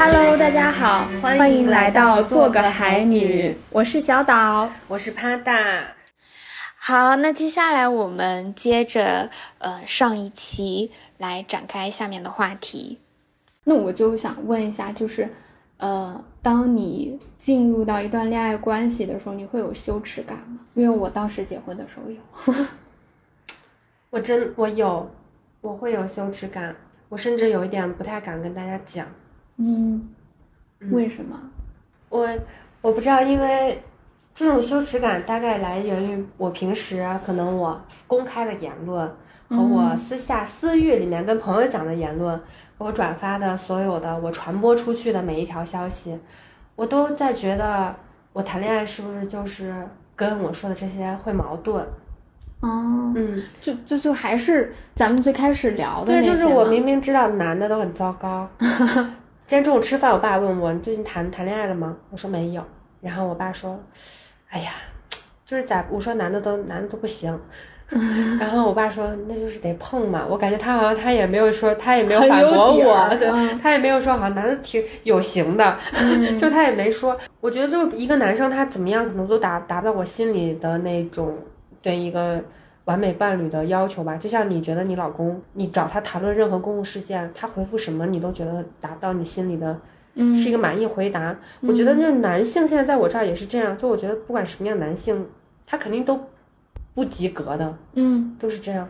Hello，大家好，欢迎来到做个海女，我是小岛，我是帕大。好，那接下来我们接着呃上一期来展开下面的话题。那我就想问一下，就是呃，当你进入到一段恋爱关系的时候，你会有羞耻感吗？因为我当时结婚的时候有。我真我有，我会有羞耻感，我甚至有一点不太敢跟大家讲。嗯，为什么？我我不知道，因为这种羞耻感大概来源于我平时可能我公开的言论和我私下私域里面跟朋友讲的言论，我转发的所有的我传播出去的每一条消息，我都在觉得我谈恋爱是不是就是跟我说的这些会矛盾。哦，嗯，就就就还是咱们最开始聊的对，就是我明明知道男的都很糟糕。今天中午吃饭，我爸问我你最近谈谈恋爱了吗？我说没有。然后我爸说，哎呀，就是咋？我说男的都男的都不行。然后我爸说那就是得碰嘛。我感觉他好像他也没有说，他也没有反驳我，对，他也没有说好像男的挺有型的，就他也没说。我觉得就一个男生他怎么样，可能都达达不到我心里的那种。对一个完美伴侣的要求吧，就像你觉得你老公，你找他谈论任何公共事件，他回复什么你都觉得达到你心里的，嗯，是一个满意回答。我觉得就男性现在在我这儿也是这样，就我觉得不管什么样男性，他肯定都不及格的，嗯，都是这样。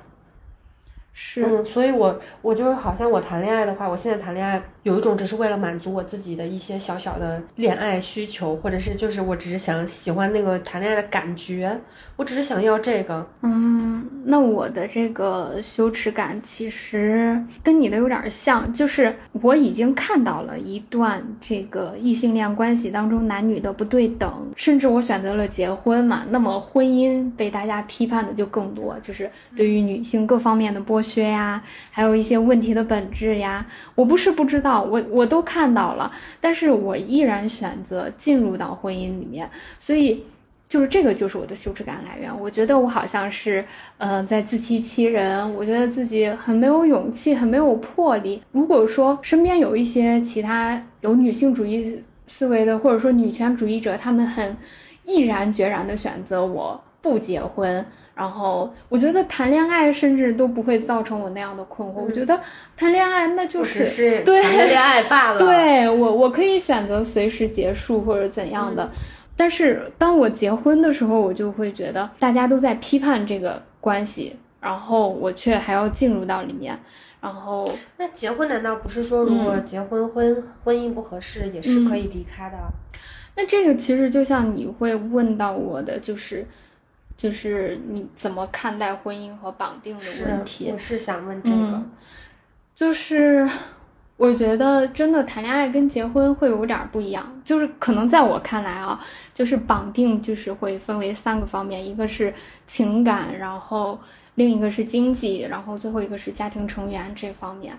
是，嗯，所以我我就是好像我谈恋爱的话，我现在谈恋爱有一种只是为了满足我自己的一些小小的恋爱需求，或者是就是我只是想喜欢那个谈恋爱的感觉，我只是想要这个。嗯，那我的这个羞耻感其实跟你的有点像，就是我已经看到了一段这个异性恋关系当中男女的不对等，甚至我选择了结婚嘛，那么婚姻被大家批判的就更多，就是对于女性各方面的剥削。削呀，还有一些问题的本质呀，我不是不知道，我我都看到了，但是我依然选择进入到婚姻里面，所以就是这个就是我的羞耻感来源。我觉得我好像是，嗯，在自欺欺人，我觉得自己很没有勇气，很没有魄力。如果说身边有一些其他有女性主义思维的，或者说女权主义者，他们很毅然决然的选择我不结婚。然后我觉得谈恋爱甚至都不会造成我那样的困惑。我觉得谈恋爱那就是对谈恋爱罢了。对我，我可以选择随时结束或者怎样的。但是当我结婚的时候，我就会觉得大家都在批判这个关系，然后我却还要进入到里面。然后那结婚难道不是说，如果结婚婚婚姻不合适，也是可以离开的？那这个其实就像你会问到我的，就是。就是你怎么看待婚姻和绑定的问题？我是想问这个，就是我觉得真的谈恋爱跟结婚会有点不一样，就是可能在我看来啊，就是绑定就是会分为三个方面，一个是情感，然后另一个是经济，然后最后一个是家庭成员这方面。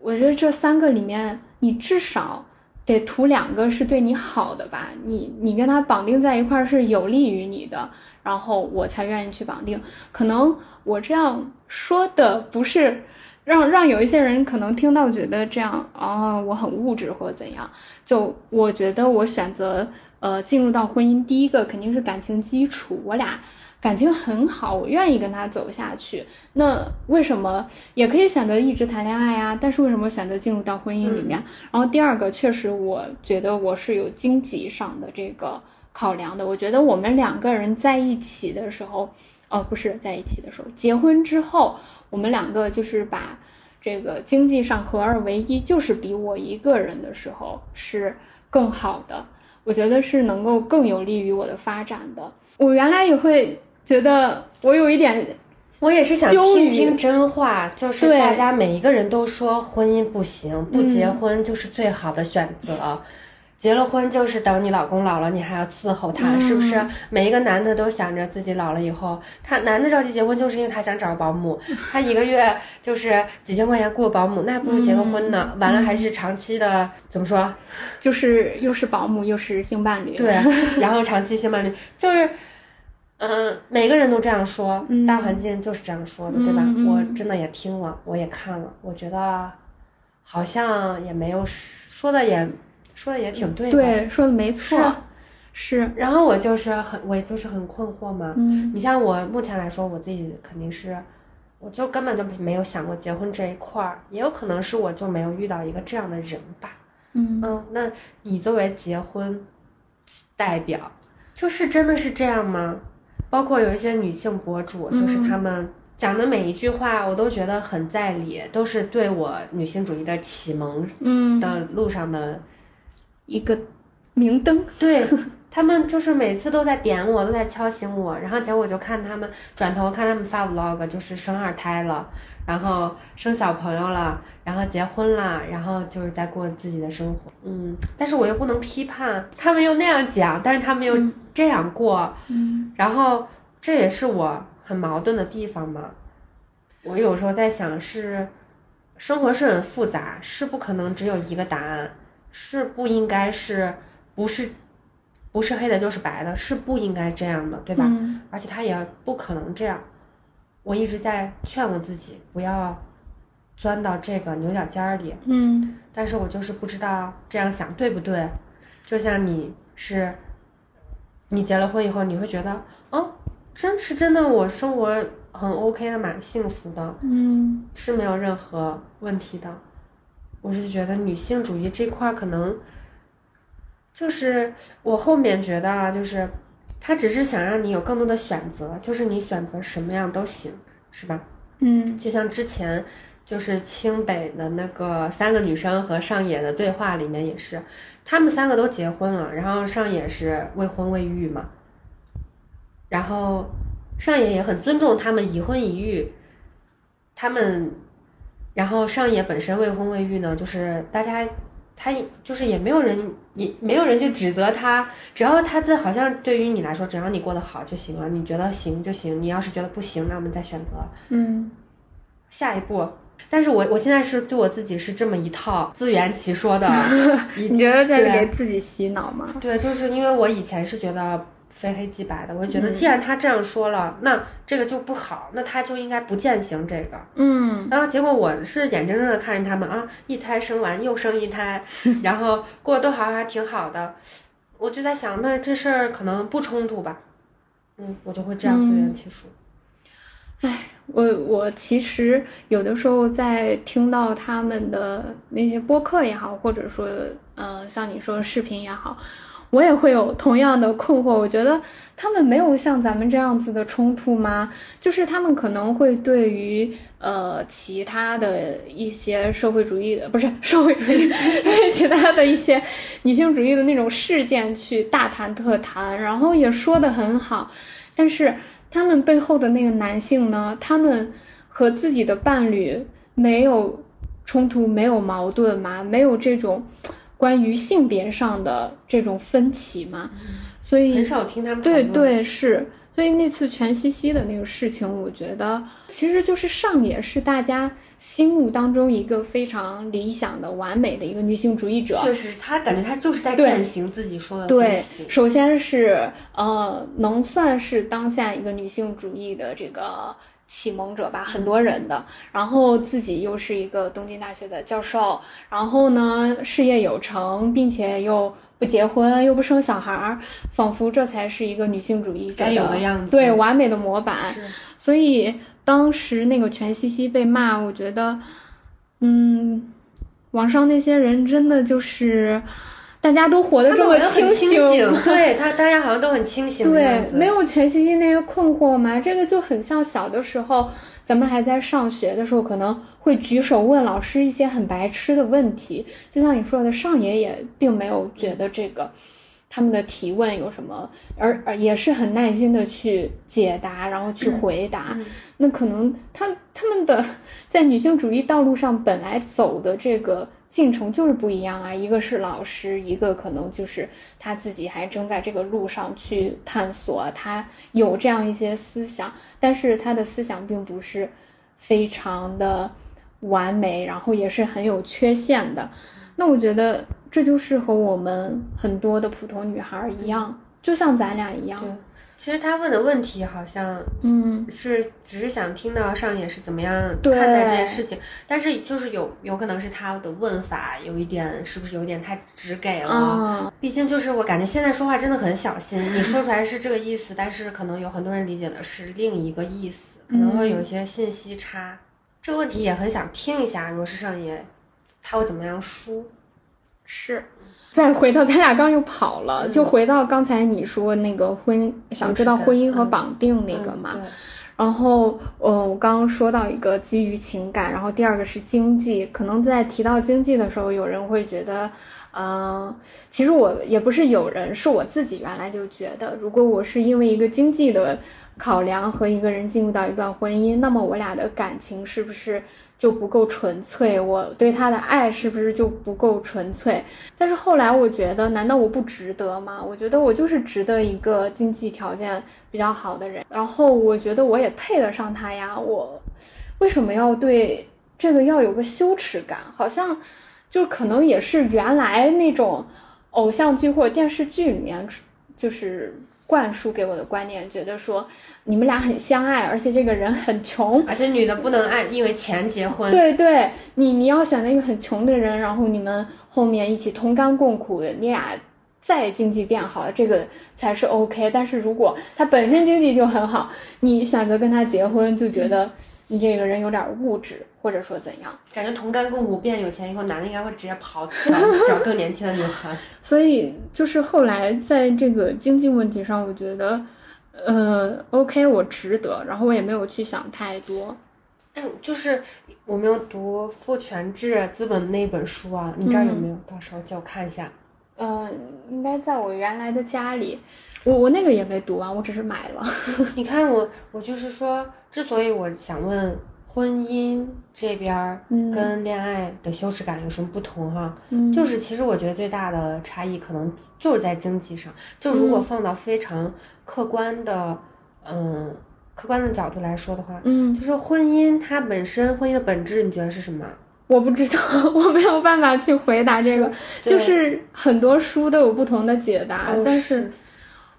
我觉得这三个里面，你至少得图两个是对你好的吧？你你跟他绑定在一块儿是有利于你的。然后我才愿意去绑定，可能我这样说的不是让让有一些人可能听到觉得这样啊我很物质或者怎样，就我觉得我选择呃进入到婚姻，第一个肯定是感情基础，我俩感情很好，我愿意跟他走下去。那为什么也可以选择一直谈恋爱呀？但是为什么选择进入到婚姻里面？然后第二个确实我觉得我是有经济上的这个。考量的，我觉得我们两个人在一起的时候，呃，不是在一起的时候，结婚之后，我们两个就是把这个经济上合二为一，就是比我一个人的时候是更好的。我觉得是能够更有利于我的发展的。我原来也会觉得我有一点，我也是想听听真话，就是大家每一个人都说婚姻不行，不结婚就是最好的选择。结了婚就是等你老公老了，你还要伺候他，是不是？每一个男的都想着自己老了以后，他男的着急结婚，就是因为他想找个保姆，他一个月就是几千块钱雇保姆，那还不如结个婚呢。完了还是长期的，怎么说？就是又是保姆又是性伴侣。对，然后长期性伴侣就是，嗯，每个人都这样说，大环境就是这样说的，对吧？我真的也听了，我也看了，我觉得好像也没有。说的也说的也挺对的。对，说的没错，是是，然后我就是很，我就是很困惑嘛。嗯你像我目前来说，我自己肯定是，我就根本就没有想过结婚这一块儿，也有可能是我就没有遇到一个这样的人吧。嗯嗯，那你作为结婚代表，就是真的是这样吗？包括有一些女性博主，就是嗯她们讲的每一句话，我都觉得很在理，都是对我女性主义的启蒙嗯，的路上的一个明灯，对他们就是每次都在点我，都在敲醒我，然后结果我就看他们转头看他们发 vlog，就是生二胎了，然后生小朋友了，然后结婚了，然后就是在过自己的生活。嗯，但是我又不能批判他们又那样讲，但是他们又这样过，嗯然后这也是我很矛盾的地方嘛。我有时候在想是，生活是很复杂，是不可能只有一个答案，是不应该是不是不是黑的就是白的，是不应该这样的，对吧？嗯而且他也不可能这样。我一直在劝我自己不要钻到这个牛角尖儿里，嗯但是我就是不知道这样想对不对。就像你是，你结了婚以后，你会觉得，哦，真是真的，我生活很 OK 的，蛮幸福的，嗯是没有任何问题的。我是觉得女性主义这块儿可能，就是我后面觉得啊，就是他只是想让你有更多的选择，就是你选择什么样都行，是吧？嗯就像之前就是清北的那个三个女生和上野的对话里面也是，他们三个都结婚了，然后上野是未婚未育嘛，然后上野也很尊重他们已婚已育，他们，然后上野本身未婚未育呢，就是大家。他就是也没有人，也没有人去指责他，只要他这好像对于你来说，只要你过得好就行了，你觉得行就行，你要是觉得不行，那我们再选择。嗯下一步。但是我我现在是对我自己是这么一套自圆其说的 一你觉得在给自己洗脑吗？对，就是因为我以前是觉得非黑即白的，我就觉得嗯既然他这样说了，那这个就不好，那他就应该不践行这个。嗯然后结果我是眼睁睁的看着他们啊，一胎生完又生一胎，然后过得都好像还挺好的，我就在想，那这事儿可能不冲突吧？嗯，我就会这样自圆其说。我我其实有的时候在听到他们的那些播客也好，或者说呃像你说的视频也好，我也会有同样的困惑。我觉得他们没有像咱们这样子的冲突吗？就是他们可能会对于呃其他的一些社会主义的不是社会主义，其他的一些女性主义的那种事件去大谈特谈，然后也说得很好，但是。他们背后的那个男性呢？他们和自己的伴侣没有冲突，没有矛盾吗？没有这种关于性别上的这种分歧吗？所以很少听他们。对对是，所以那次全西西的那个事情，我觉得其实就是上野是大家心目当中一个非常理想的、完美的一个女性主义者。确实，她感觉她就是在对践行自己说的东对。，首先是呃，能算是当下一个女性主义的这个启蒙者吧，很多人的。然后自己又是一个东京大学的教授，然后呢事业有成，并且又不结婚，又不生小孩儿，仿佛这才是一个女性主义该有的样子对，完美的模板。是所以当时那个全西西被骂，我觉得，嗯，网上那些人真的就是，大家都活得这么清醒，对他，大家好像都很清醒对，没有全西西那些困惑嘛。这个就很像小的时候，咱们还在上学的时候，可能会举手问老师一些很白痴的问题。就像你说的，上野也并没有觉得这个他们的提问有什么，而而也是很耐心的去解答，然后去回答。嗯那可能他他们的在女性主义道路上本来走的这个进程就是不一样啊，一个是老师，一个可能就是他自己还正在这个路上去探索，他有这样一些思想，但是他的思想并不是非常的完美，然后也是很有缺陷的。那我觉得这就是和我们很多的普通女孩儿一样，就像咱俩一样。对其实他问的问题好像嗯，是只是想听到上野是怎么样看待这件事情，但是就是有有可能是他的问法有一点是不是有点太直给了？啊，毕竟就是我感觉现在说话真的很小心，你说出来是这个意思，但是可能有很多人理解的是另一个意思，可能会有一些信息差。这个问题也很想听一下，如果是上野，他会怎么样说？是。再回到咱俩刚又跑了，嗯就回到刚才你说那个婚，想知道婚姻和嗯绑定那个嘛。嗯然后，呃，我刚刚说到一个基于情感，然后第二个是经济。可能在提到经济的时候，有人会觉得，嗯、其实我也不是有人，是我自己原来就觉得，如果我是因为一个经济的考量和一个人进入到一段婚姻，那么我俩的感情是不是就不够纯粹？我对他的爱是不是就不够纯粹？但是后来我觉得，难道我不值得吗？我觉得我就是值得一个经济条件比较好的人，然后我觉得我也配得上他呀。我为什么要对这个要有个羞耻感？好像就可能也是原来那种偶像剧或者电视剧里面就是灌输给我的观念，觉得说你们俩很相爱，而且这个人很穷，而且女的不能按因为钱结婚，对对，你你要选择一个很穷的人，然后你们后面一起同甘共苦的，你俩再经济变好，这个才是 OK。但是如果他本身经济就很好，你选择跟他结婚，就觉得你这个人有点物质，或者说怎样。感觉同甘共苦变有钱以后，男的应该会直接跑找 找更年轻的女孩。所以就是后来在这个经济问题上，我觉得，呃，OK，我值得，然后我也没有去想太多。哎，就是我没有读《父权制资本》那本书啊，你这儿有没有？到时候借我看一下。嗯、应该在我原来的家里，我我那个也没读完，我只是买了。你看我，我就是说，之所以我想问婚姻这边儿嗯。跟恋爱的羞耻感有什么不同哈、嗯。就是其实我觉得最大的差异可能就是在经济上。就如果放到非常客观的，嗯，客观的角度来说的话，嗯，就是婚姻它本身婚姻的本质，你觉得是什么？我不知道，我没有办法去回答这个，就是很多书都有不同的解答，哦但是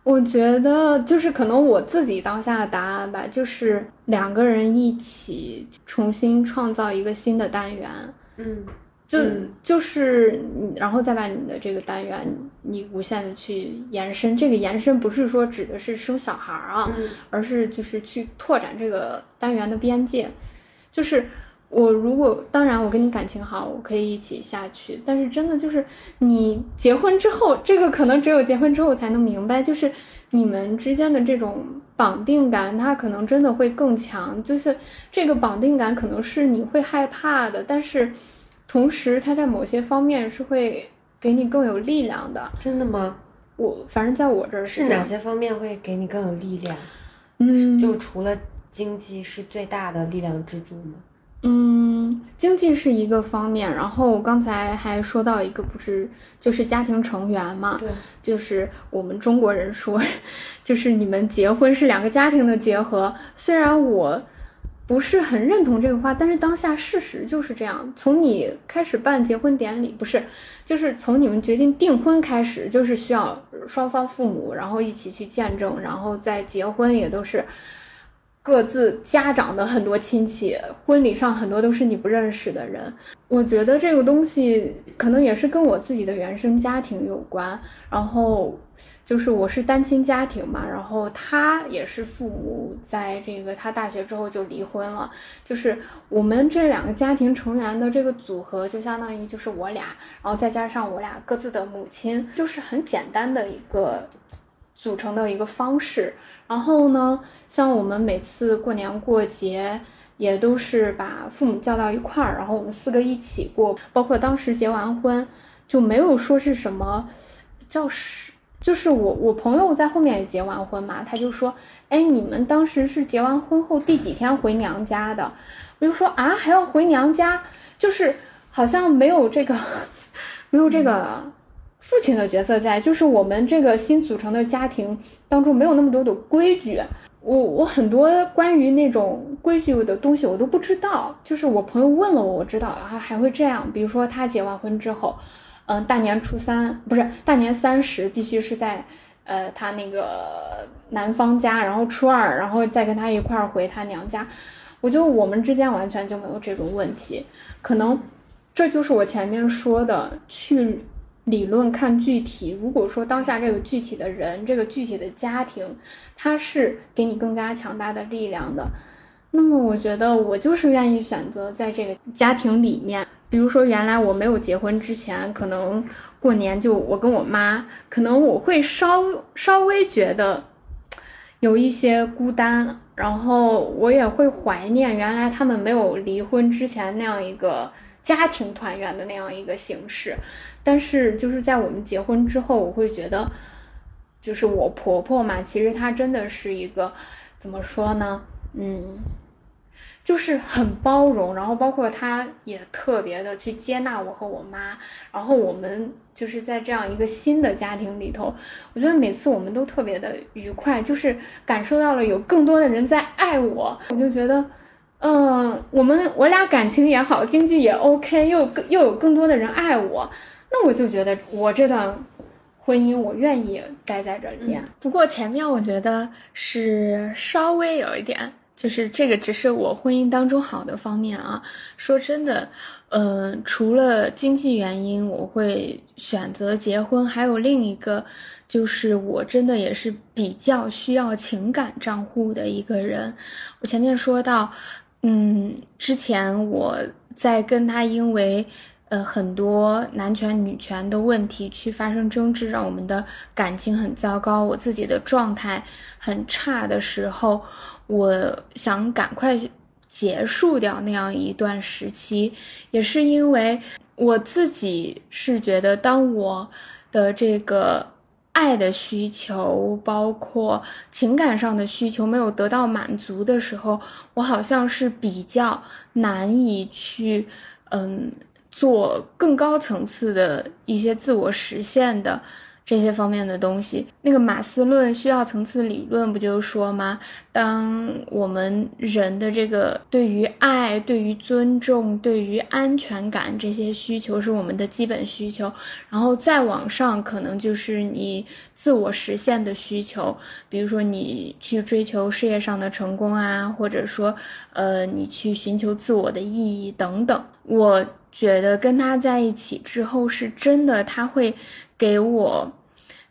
我觉得就是可能我自己当下的答案吧，就是两个人一起重新创造一个新的单元，嗯。就、嗯。就是你，然后再把你的这个单元你无限的去延伸，这个延伸不是说指的是生小孩儿啊，嗯。而是就是去拓展这个单元的边界。就是我如果当然我跟你感情好，我可以一起下去，但是真的就是你结婚之后，这个可能只有结婚之后才能明白，就是你们之间的这种绑定感，它可能真的会更强。就是这个绑定感可能是你会害怕的，但是同时它在某些方面是会给你更有力量的。真的吗？我反正在我这儿是哪些方面会给你更有力量？嗯，就除了经济是最大的力量支柱吗？嗯，经济是一个方面，然后刚才还说到一个，不是就是家庭成员嘛，对，就是我们中国人说，就是你们结婚是两个家庭的结合。虽然我不是很认同这个话，但是当下事实就是这样。从你开始办结婚典礼，不是，就是从你们决定订婚开始，就是需要双方父母然后一起去见证，然后再结婚也都是。各自家长的很多亲戚，婚礼上很多都是你不认识的人。我觉得这个东西可能也是跟我自己的原生家庭有关。然后就是我是单亲家庭嘛，然后他也是父母在这个他大学之后就离婚了。就是我们这两个家庭成员的这个组合，就相当于就是我俩，然后再加上我俩各自的母亲，就是很简单的一个组成的一个方式。然后呢，像我们每次过年过节，也都是把父母叫到一块儿，然后我们四个一起过。包括当时结完婚，就没有说是什么叫是，就是我我朋友在后面也结完婚嘛，他就说，哎，你们当时是结完婚后第几天回娘家的？我就说啊，还要回娘家，就是好像没有这个，没有这个。父亲的角色在，就是我们这个新组成的家庭当中没有那么多的规矩，我我很多关于那种规矩的东西我都不知道，就是我朋友问了我，我知道啊还会这样，比如说他结完婚之后，嗯，大年初三不是大年三十必须是在呃，他那个男方家，然后初二，然后再跟他一块儿回他娘家。我觉得我们之间完全就没有这种问题，可能这就是我前面说的去理论看具体。如果说当下这个具体的人，这个具体的家庭，他是给你更加强大的力量的，那么我觉得我就是愿意选择在这个家庭里面。比如说，原来我没有结婚之前，可能过年就我跟我妈，可能我会稍稍微觉得有一些孤单，然后我也会怀念原来他们没有离婚之前那样一个家庭团圆的那样一个形式。但是就是在我们结婚之后，我会觉得，就是我婆婆嘛，其实她真的是一个怎么说呢？嗯。就是很包容，然后包括她也特别的去接纳我和我妈，然后我们就是在这样一个新的家庭里头，我觉得每次我们都特别的愉快，就是感受到了有更多的人在爱我，我就觉得，嗯，我们我俩感情也好，经济也 OK，又更又有更多的人爱我，那我就觉得我这段婚姻我愿意待在这里面。不过前面我觉得是稍微有一点。就是这个只是我婚姻当中好的方面啊。说真的，呃，除了经济原因，我会选择结婚，还有另一个，就是我真的也是比较需要情感账户的一个人。我前面说到，嗯，之前我在跟他因为。呃，很多男权女权的问题去发生争执，让我们的感情很糟糕，我自己的状态很差的时候，我想赶快结束掉那样一段时期，也是因为我自己是觉得，当我的这个爱的需求，包括情感上的需求没有得到满足的时候，我好像是比较难以去，嗯。做更高层次的一些自我实现的这些方面的东西，那个马斯论需要层次理论不就是说吗？当我们人的这个对于爱、对于尊重、对于安全感这些需求是我们的基本需求，然后再往上可能就是你自我实现的需求，比如说你去追求事业上的成功啊，或者说呃你去寻求自我的意义等等，我。觉得跟他在一起之后，是真的，他会给我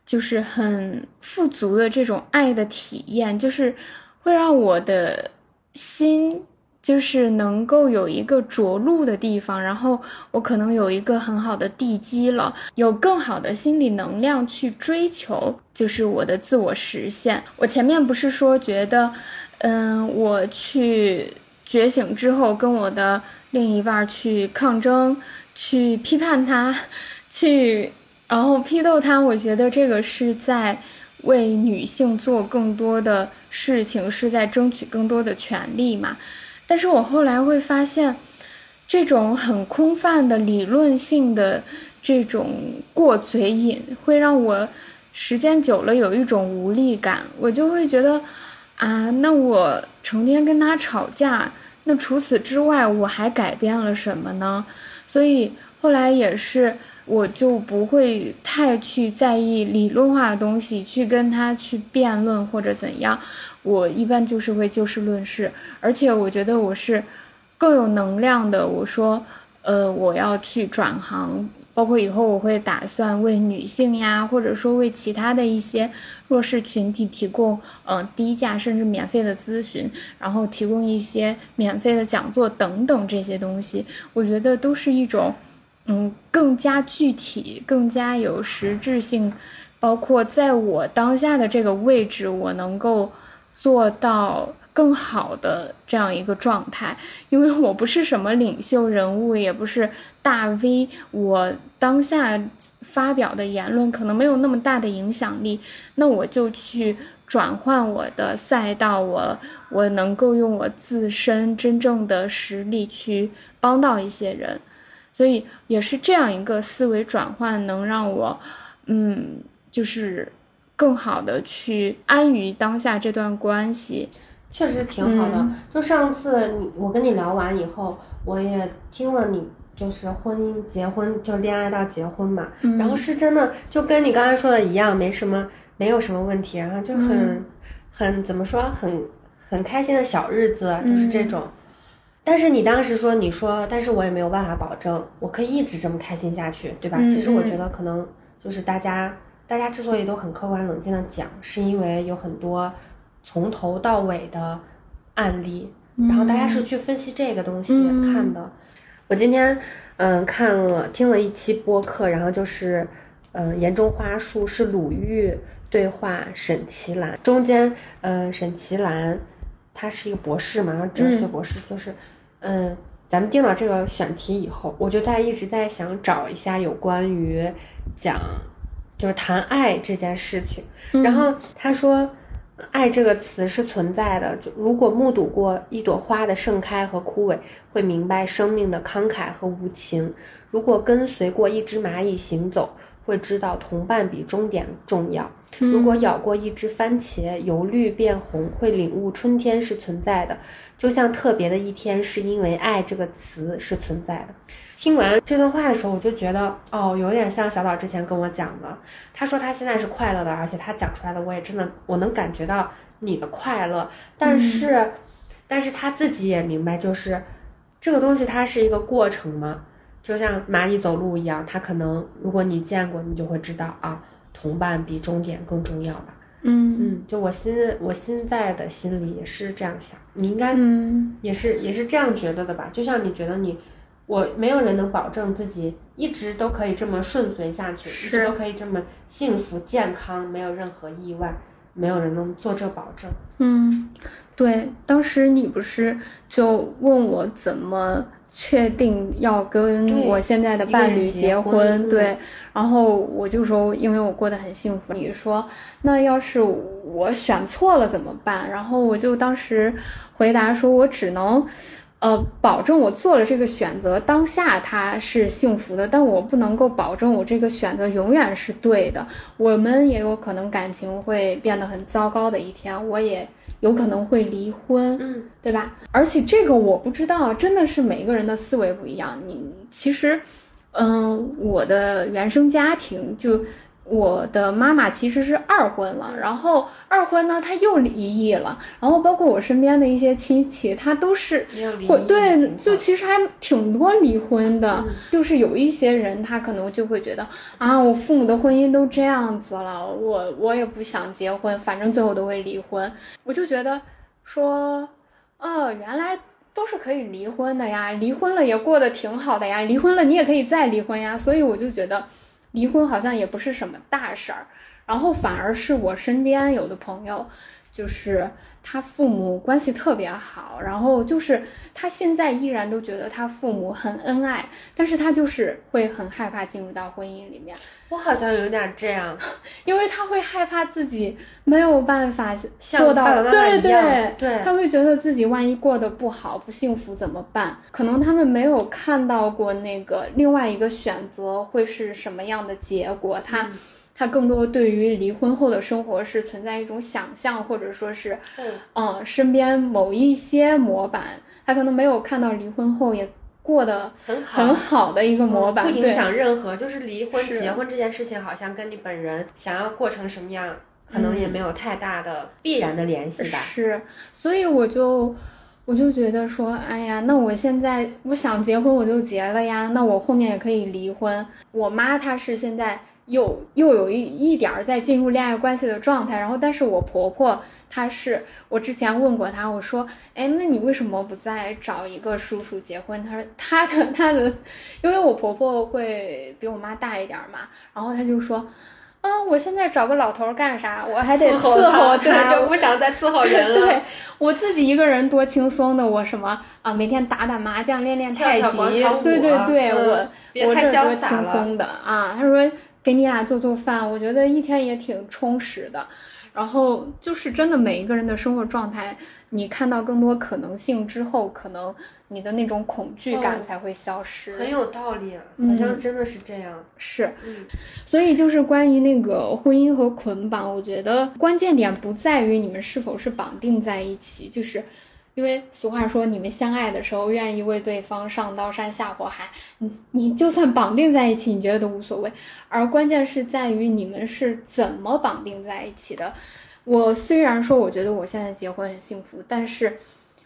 就是很富足的这种爱的体验，就是会让我的心就是能够有一个着陆的地方，然后我可能有一个很好的地基了，有更好的心理能量去追求，就是我的自我实现。我前面不是说觉得，嗯，我去。觉醒之后，跟我的另一半去抗争，去批判他，去然后批斗他。我觉得这个是在为女性做更多的事情，是在争取更多的权利嘛。但是我后来会发现，这种很空泛的理论性的这种过嘴瘾，会让我时间久了有一种无力感。我就会觉得。啊，那我成天跟他吵架，那除此之外我还改变了什么呢？所以后来也是，我就不会太去在意理论化的东西，去跟他去辩论或者怎样。我一般就是会就事论事，而且我觉得我是更有能量的。我说，呃，我要去转行。包括以后我会打算为女性呀，或者说为其他的一些弱势群体提供嗯低价甚至免费的咨询，然后提供一些免费的讲座等等这些东西，我觉得都是一种嗯更加具体、更加有实质性，包括在我当下的这个位置，我能够做到。更好的这样一个状态，因为我不是什么领袖人物，也不是大 V，我当下发表的言论可能没有那么大的影响力，那我就去转换我的赛道，我我能够用我自身真正的实力去帮到一些人，所以也是这样一个思维转换，能让我，嗯，就是更好的去安于当下这段关系。确实挺好的。就上次你我跟你聊完以后，我也听了你就是婚姻结婚就恋爱到结婚嘛，然后是真的就跟你刚才说的一样，没什么没有什么问题，然后就很、嗯很怎么说，很很开心的小日子，就是嗯这种。但是你当时说，你说，但是我也没有办法保证我可以一直这么开心下去，对吧？嗯其实我嗯觉得可能就是大家，大家之所以都很客观冷静的讲，是因为有很多从头到尾的案例，然后大家是去分析这个东西嗯。看的。我今天嗯看了听了一期播客，然后就是嗯言中花树是鲁豫对话沈其兰，中间嗯沈其兰她是一个博士嘛，然后哲学博士，就是嗯咱们定了这个选题以后，我就在一直在想找一下有关于讲就是谈爱这件事情。然后他说，爱这个词是存在的。如果目睹过一朵花的盛开和枯萎，会明白生命的慷慨和无情；如果跟随过一只蚂蚁行走，会知道同伴比终点重要；如果咬过一只番茄，由绿变红，会领悟春天是存在的。就像特别的一天，是因为爱这个词是存在的。听完这段话的时候，我就觉得，哦，有点像小岛之前跟我讲的。他说他现在是快乐的，而且他讲出来的，我也真的我能感觉到你的快乐。但是，但是他自己也明白，就是这个东西它是一个过程嘛，就像蚂蚁走路一样，它可能如果你见过，你就会知道啊，同伴比终点更重要吧。嗯嗯，就我心我现在的心里也是这样想，你应该嗯也是也是这样觉得的吧？就像你觉得你，我没有人能保证自己一直都可以这么顺遂下去，一直都可以这么幸福健康，没有任何意外，没有人能做这保证。嗯，对，当时你不是就问我怎么确定要跟我现在的伴侣结结婚嗯对，然后我就说，因为我过得很幸福。你说，那要是我选错了怎么办？然后我就当时回答说，我只能。呃，保证我做了这个选择，当下他是幸福的，但我不能够保证我这个选择永远是对的。我们也有可能感情会变得很糟糕的一天，我也有可能会离婚，嗯，对吧？而且这个我不知道，真的是每一个人的思维不一样。你其实，嗯，我的原生家庭就。我的妈妈其实是二婚了，然后二婚呢，她又离异了，然后包括我身边的一些亲戚，他都是对，就其实还挺多离婚的，嗯。就是有一些人他可能就会觉得啊，我父母的婚姻都这样子了，我我也不想结婚，反正最后都会离婚。我就觉得说，哦，原来都是可以离婚的呀，离婚了也过得挺好的呀，离婚了你也可以再离婚呀，所以我就觉得离婚好像也不是什么大事儿，然后反而是我身边有的朋友，就是他父母关系特别好，然后就是他现在依然都觉得他父母很恩爱，但是他就是会很害怕进入到婚姻里面，我好像有点这样，因为他会害怕自己没有办法像做到，爸爸妈妈对对对他会觉得自己万一过得不好、不幸福怎么办？可能他们没有看到过那个另外一个选择会是什么样的结果，他。嗯他更多对于离婚后的生活是存在一种想象，或者说是，嗯嗯，身边某一些模板，他可能没有看到离婚后也过得很好，很好的一个模板，不影响任何，就是离婚、是结婚这件事情，好像跟你本人想要过成什么样，可能也没有太大的必然的联系吧。是，所以我就我就觉得说，哎呀，那我现在我想结婚我就结了呀，那我后面也可以离婚。我妈她是现在又又有一一点儿在进入恋爱关系的状态，然后但是我婆婆她是我之前问过她，我说，哎，那你为什么不再找一个叔叔结婚？她说她的她的，因为我婆婆会比我妈大一点儿嘛，然后她就说。嗯，我现在找个老头儿干啥？我还得伺候他，他，就不想再伺候人了。对我自己一个人多轻松的，我什么啊，每天打打麻将，练练太极，对对对，嗯我我这多轻松的啊。她说给你俩做做饭，我觉得一天也挺充实的。然后就是真的每一个人的生活状态，你看到更多可能性之后，可能你的那种恐惧感嗯才会消失。很有道理，嗯好像真的是这样。是，嗯所以就是关于那个婚姻和捆绑，我觉得关键点不在于你们是否是绑定在一起，就是因为俗话说，你们相爱的时候愿意为对方上刀山下火海，你你就算绑定在一起，你觉得都无所谓。而关键是在于你们是怎么绑定在一起的。我虽然说我觉得我现在结婚很幸福，但是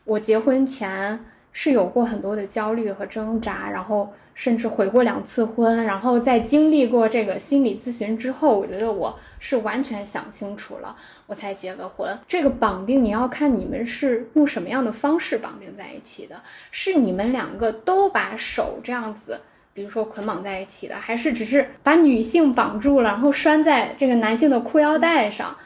我结婚前是有过很多的焦虑和挣扎，然后。甚至悔过两次婚，然后在经历过这个心理咨询之后，我觉得我是完全想清楚了，我才结的婚。这个绑定你要看你们是用什么样的方式绑定在一起的，是你们两个都把手这样子，比如说捆绑在一起的，还是只是把女性绑住了，然后拴在这个男性的裤腰带上？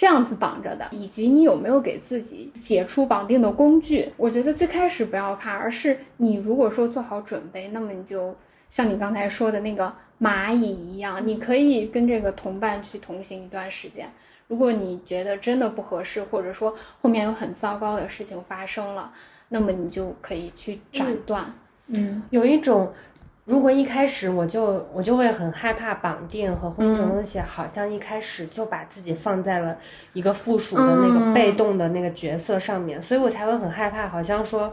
这样子绑着的，以及你有没有给自己解除绑定的工具？我觉得最开始不要怕，而是你如果说做好准备，那么你就像你刚才说的那个蚂蚁一样，你可以跟这个同伴去同行一段时间。如果你觉得真的不合适，或者说后面有很糟糕的事情发生了，那么你就可以去斩断。嗯，有一种。如果一开始我就我就会很害怕绑定和婚姻这种东西，好像一开始就把自己放在了一个附属的那个被动的那个角色上面，所以我才会很害怕，好像说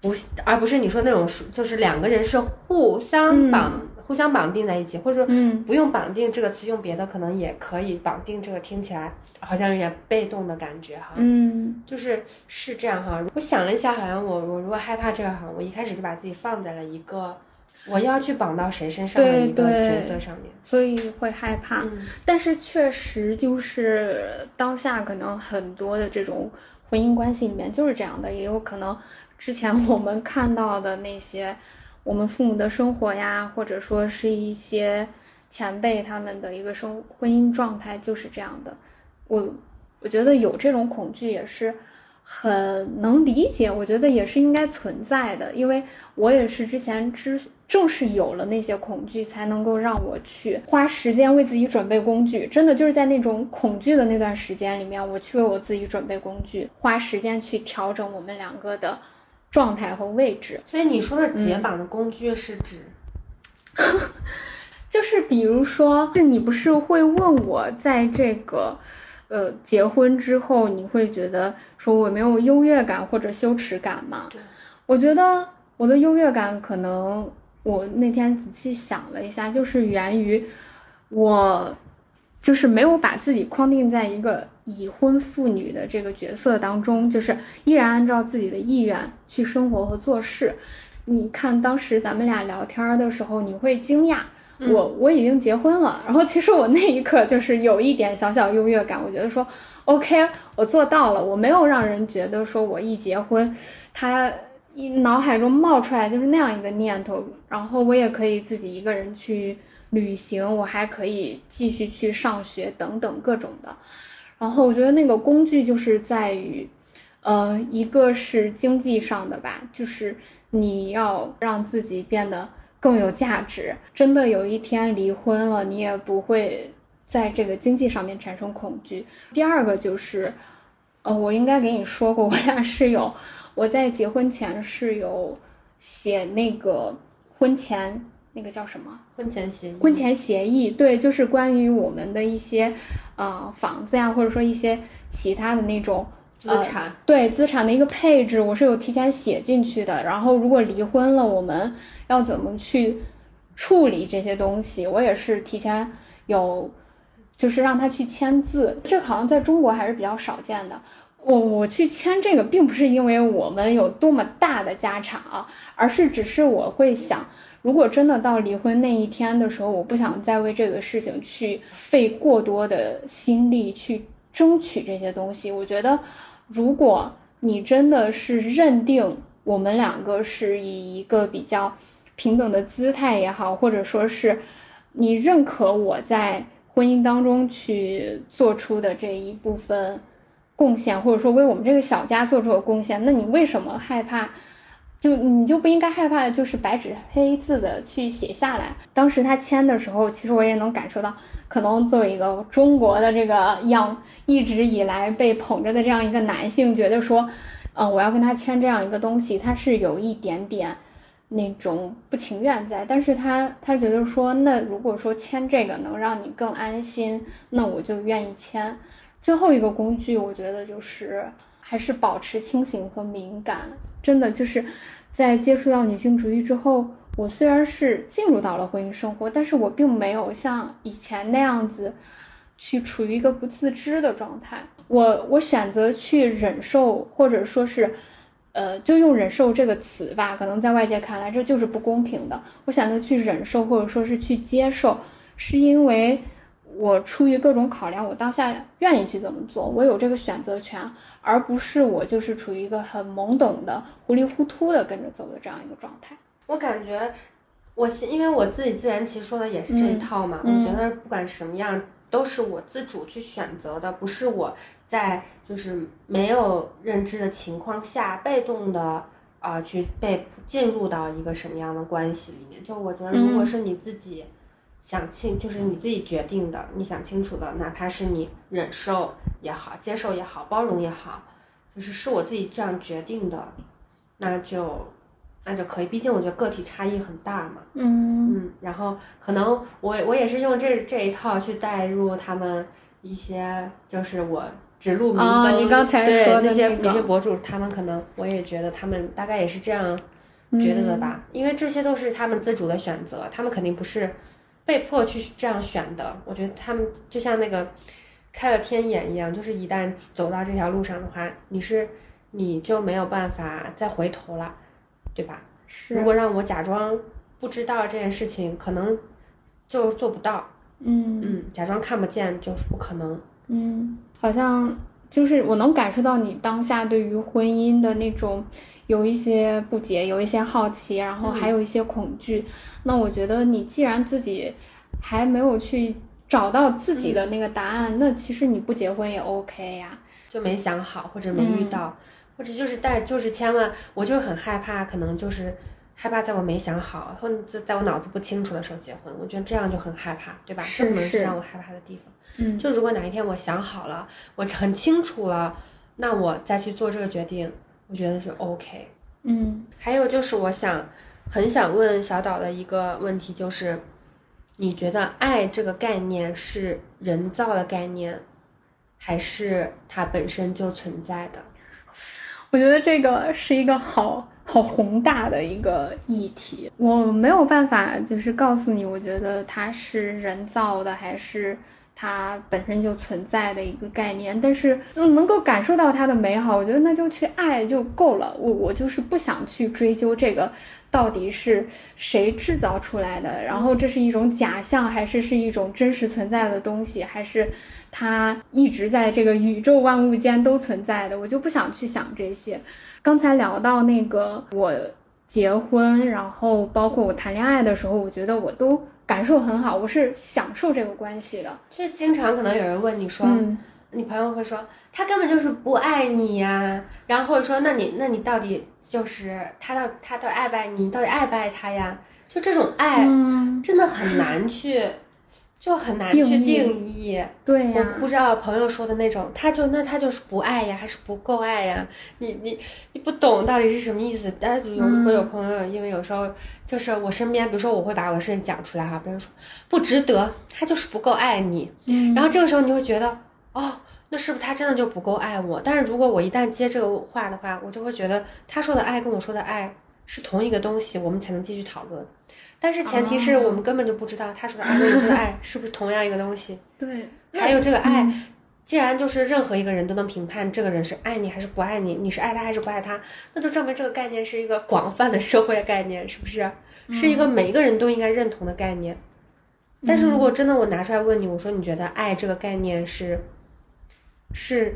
不，而不是你说那种就是两个人是互相绑互相绑定在一起，或者说不用绑定这个词，用别的可能也可以。绑定这个听起来好像有点被动的感觉哈，嗯，就是是这样哈。我想了一下，好像我我如果害怕这个哈，我一开始就把自己放在了一个。我要去绑到谁身上的一个角色上面，所以会害怕。但是确实就是当下可能很多的这种婚姻关系里面就是这样的，也有可能之前我们看到的那些我们父母的生活呀，或者说是一些前辈他们的一个生婚姻状态就是这样的。我我觉得有这种恐惧也是。很能理解，我觉得也是应该存在的，因为我也是之前之正是有了那些恐惧，才能够让我去花时间为自己准备工具。真的就是在那种恐惧的那段时间里面，我去为我自己准备工具，花时间去调整我们两个的状态和位置。所以你说的解绑的工具是指，就是比如说，是你不是会问我在这个。呃，结婚之后你会觉得说我没有优越感或者羞耻感吗？对，我觉得我的优越感可能我那天仔细想了一下，就是源于我就是没有把自己框定在一个已婚妇女的这个角色当中，就是依然按照自己的意愿去生活和做事。你看当时咱们俩聊天的时候，你会惊讶。我我已经结婚了，然后其实我那一刻就是有一点小小优越感，我觉得说，OK，我做到了，我没有让人觉得说我一结婚，他一脑海中冒出来就是那样一个念头，然后我也可以自己一个人去旅行，我还可以继续去上学等等各种的，然后我觉得那个工具就是在于，呃，一个是经济上的吧，就是你要让自己变得。更有价值。真的有一天离婚了，你也不会在这个经济上面产生恐惧。第二个就是，呃，我应该给你说过，我俩是有我在结婚前是有写那个婚前那个叫什么婚前协议。婚前协议对，就是关于我们的一些呃房子呀，或者说一些其他的那种资产，对资产的一个配置，我是有提前写进去的。然后如果离婚了，我们。要怎么去处理这些东西？我也是提前有，就是让他去签字。这好像在中国还是比较少见的。我我去签这个，并不是因为我们有多么大的家产啊，而是只是我会想，如果真的到离婚那一天的时候，我不想再为这个事情去费过多的心力去争取这些东西。我觉得，如果你真的是认定我们两个是以一个比较。平等的姿态也好，或者说是你认可我在婚姻当中去做出的这一部分贡献，或者说为我们这个小家做出的贡献，那你为什么害怕？就你就不应该害怕，就是白纸黑字的去写下来。当时他签的时候，其实我也能感受到，可能作为一个中国的这个样一直以来被捧着的这样一个男性，觉得说，嗯，我要跟他签这样一个东西，他是有一点点。那种不情愿在，但是他他觉得说，那如果说签这个能让你更安心，那我就愿意签。最后一个工具，我觉得就是还是保持清醒和敏感。真的就是在接触到女性主义之后，我虽然是进入到了婚姻生活，但是我并没有像以前那样子去处于一个不自知的状态。我我选择去忍受，或者说是。呃，就用忍受这个词吧，可能在外界看来这就是不公平的。我选择去忍受，或者说是去接受，是因为我出于各种考量，我当下愿意去怎么做，我有这个选择权，而不是我就是处于一个很懵懂的、糊里糊涂的跟着走的这样一个状态。我感觉，我因为我自己自然其实说的也是这一套嘛，我觉得不管什么样。都是我自主去选择的，不是我在就是没有认知的情况下被动的啊去被进入到一个什么样的关系里面。就我觉得，如果是你自己想清，就是你自己决定的，你想清楚的，哪怕是你忍受也好，接受也好，包容也好，就是是我自己这样决定的，那就。那就可以，毕竟我觉得个体差异很大嘛。嗯嗯，然后可能我我也是用这这一套去带入他们一些，就是我指路明灯，你刚才说的那些那些博主，他们可能我也觉得他们大概也是这样觉得的吧，因为这些都是他们自主的选择，他们肯定不是被迫去这样选的。我觉得他们就像那个开了天眼一样，就是一旦走到这条路上的话，你是你就没有办法再回头了。对吧？是如果让我假装不知道这件事情，可能就做不到。嗯嗯，假装看不见就是不可能。嗯，好像就是我能感受到你当下对于婚姻的那种有一些不解，有一些好奇，然后还有一些恐惧。那我觉得你既然自己还没有去找到自己的那个答案，那其实你不结婚也 OK 呀，就没想好或者没遇到。或者就是但就是千万，我就是很害怕，可能就是害怕在我没想好，或者在我脑子不清楚的时候结婚，我觉得这样就很害怕，对吧？这可能是让我害怕的地方。嗯，就如果哪一天我想好了，我很清楚了，那我再去做这个决定，我觉得是 OK。嗯，还有就是我想很想问小岛的一个问题，就是你觉得爱这个概念是人造的概念，还是它本身就存在的？我觉得这个是一个好好宏大的一个议题，我没有办法就是告诉你，我觉得它是人造的还是它本身就存在的一个概念，但是能够感受到它的美好，我觉得那就去爱就够了。我我就是不想去追究这个到底是谁制造出来的，然后这是一种假象还是是一种真实存在的东西，还是。它一直在这个宇宙万物间都存在的，我就不想去想这些。刚才聊到那个我结婚，然后包括我谈恋爱的时候，我觉得我都感受很好，我是享受这个关系的。就经常可能有人问你说，你朋友会说他根本就是不爱你呀，然后或者说那你那你到底就是他到他到爱不爱你，到底爱不爱他呀？就这种爱真的很难去。就很难去定义，对呀，我不知道朋友说的那种，他就那他就是不爱呀，还是不够爱呀？你你你不懂到底是什么意思？但是有会有朋友，因为有时候就是我身边，比如说我会把我的事情讲出来哈，别人说不值得，他就是不够爱你，嗯，然后这个时候你会觉得，哦，那是不是他真的就不够爱我？但是如果我一旦接这个话的话，我就会觉得他说的爱跟我说的爱是同一个东西，我们才能继续讨论。但是前提是我们根本就不知道他说的爱跟你说的爱是不是同样一个东西。对，还有这个爱，既然就是任何一个人都能评判这个人是爱你还是不爱你，你是爱他还是不爱他，那就证明这个概念是一个广泛的社会概念，是不是？是一个每一个人都应该认同的概念。但是如果真的我拿出来问你，我说你觉得爱这个概念是是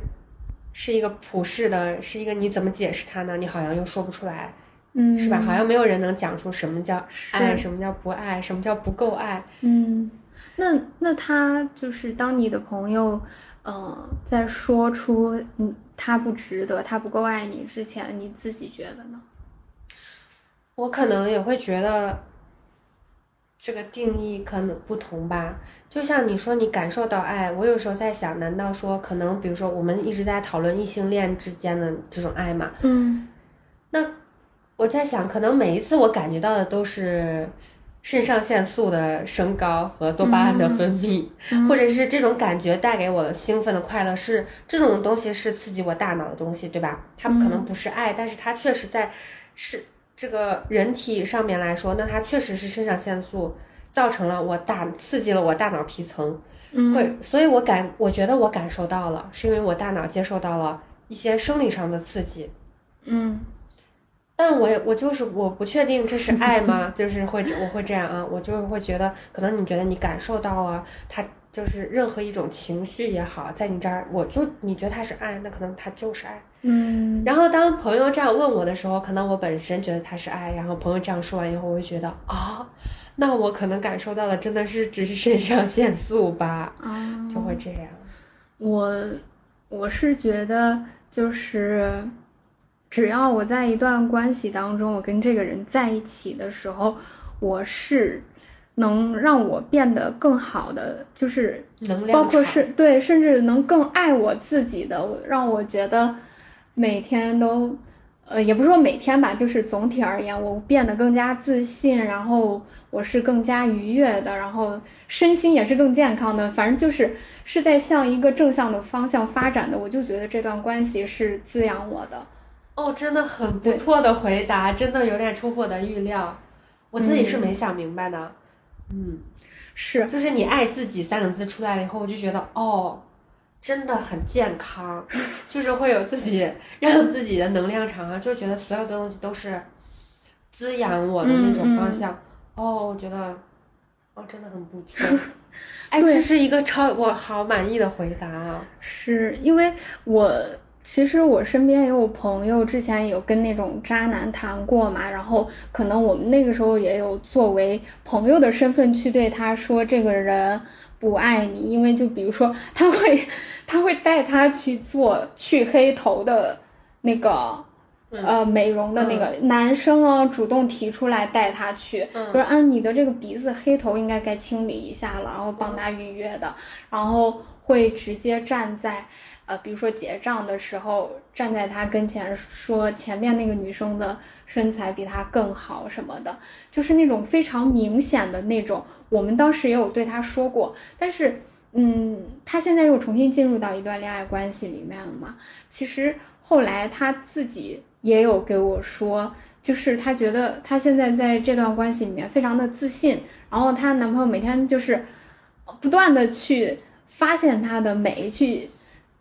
是一个普世的，是一个你怎么解释它呢？你好像又说不出来。嗯，是吧？好像没有人能讲出什么叫爱，什么叫不爱，什么叫不够爱。嗯，那那他就是当你的朋友，嗯，在说出嗯他不值得，他不够爱你之前，你自己觉得呢？我可能也会觉得，这个定义可能不同吧。就像你说，你感受到爱，我有时候在想，难道说可能，比如说我们一直在讨论异性恋之间的这种爱嘛？嗯，那。我在想，可能每一次我感觉到的都是肾上腺素的升高和多巴胺的分泌，嗯或者是这种感觉带给我的兴奋的快乐是这种东西是刺激我大脑的东西，对吧？它可能不是爱，但是它确实在是这个人体上面来说，那它确实是肾上腺素造成了我大刺激了我大脑皮层，嗯会，所以我感我觉得我感受到了，是因为我大脑接受到了一些生理上的刺激。嗯但我也我就是我不确定这是爱吗？就是会我会这样啊，我就是会觉得，可能你觉得你感受到了，他就是任何一种情绪也好，在你这儿，我就你觉得他是爱，那可能他就是爱。嗯然后当朋友这样问我的时候，可能我本身觉得他是爱，然后朋友这样说完以后，我会觉得啊，那我可能感受到的真的是只是肾上腺素吧，啊，就会这样。我我是觉得就是，只要我在一段关系当中，我跟这个人在一起的时候，我是能让我变得更好的，就是能量包括是对，甚至能更爱我自己的，让我觉得每天都，呃，也不是说每天吧，就是总体而言，我变得更加自信，然后我是更加愉悦的，然后身心也是更健康的，反正就是是在向一个正向的方向发展的，我就觉得这段关系是滋养我的。哦，真的很不错的回答，真的有点出乎我的预料，我自己是没想明白的。嗯，是，就是你爱自己三个字出来了以后，我就觉得哦，真的很健康，就是会有自己让自己的能量场啊，就觉得所有的东西都是滋养我的那种方向。哦，我觉得哦，真的很不错。哎，这是一个超我好满意的回答啊！是因为我其实我身边也有朋友之前有跟那种渣男谈过嘛，然后可能我们那个时候也有作为朋友的身份去对他说这个人不爱你，因为就比如说他会他会带他去做去黑头的那个。呃，美容的那个男生啊，主动提出来带他去，嗯说啊，你的这个鼻子黑头应该该清理一下了，然后帮他预约的，然后会直接站在，呃，比如说结账的时候，站在他跟前说前面那个女生的身材比他更好什么的，就是那种非常明显的那种。我们当时也有对他说过，但是，嗯，他现在又重新进入到一段恋爱关系里面了嘛。其实后来他自己也有给我说，就是她觉得她现在在这段关系里面非常的自信，然后她男朋友每天就是不断的去发现她的美，去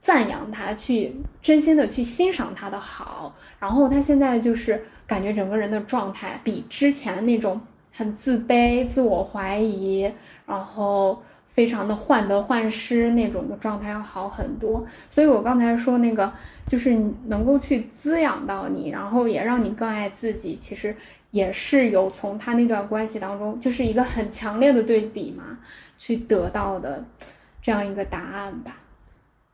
赞扬他，去真心的去欣赏他的好，然后他现在就是感觉整个人的状态比之前那种很自卑、自我怀疑，然后非常的患得患失那种的状态要好很多。所以我刚才说那个，就是能够去滋养到你，然后也让你更爱自己，其实也是有从他那段关系当中，就是一个很强烈的对比嘛，去得到的这样一个答案吧。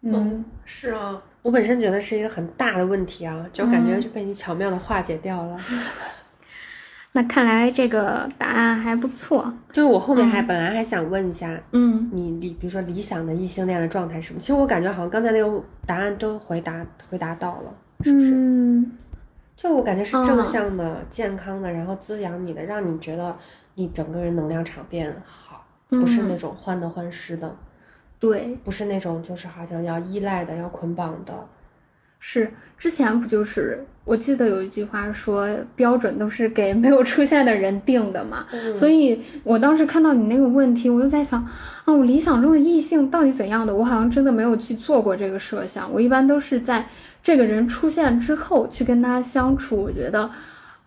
嗯，是啊，我本身觉得是一个很大的问题啊，就感觉就被你巧妙的化解掉了。那看来这个答案还不错。就是我后面还、本来还想问一下嗯。你理，比如说理想的异性恋的状态是什么？其实我感觉好像刚才那个答案都回答回答到了，是不是？嗯。就我感觉是正向的、健康的，然后滋养你的，让你觉得你整个人能量场变好，不是那种患得患失的，对，不是那种就是好像要依赖的、要捆绑的。是之前不就是我记得有一句话说，标准都是给没有出现的人定的嘛。嗯所以我当时看到你那个问题，我就在想，啊，我理想中的异性到底怎样的？我好像真的没有去做过这个设想。我一般都是在这个人出现之后去跟他相处，我觉得，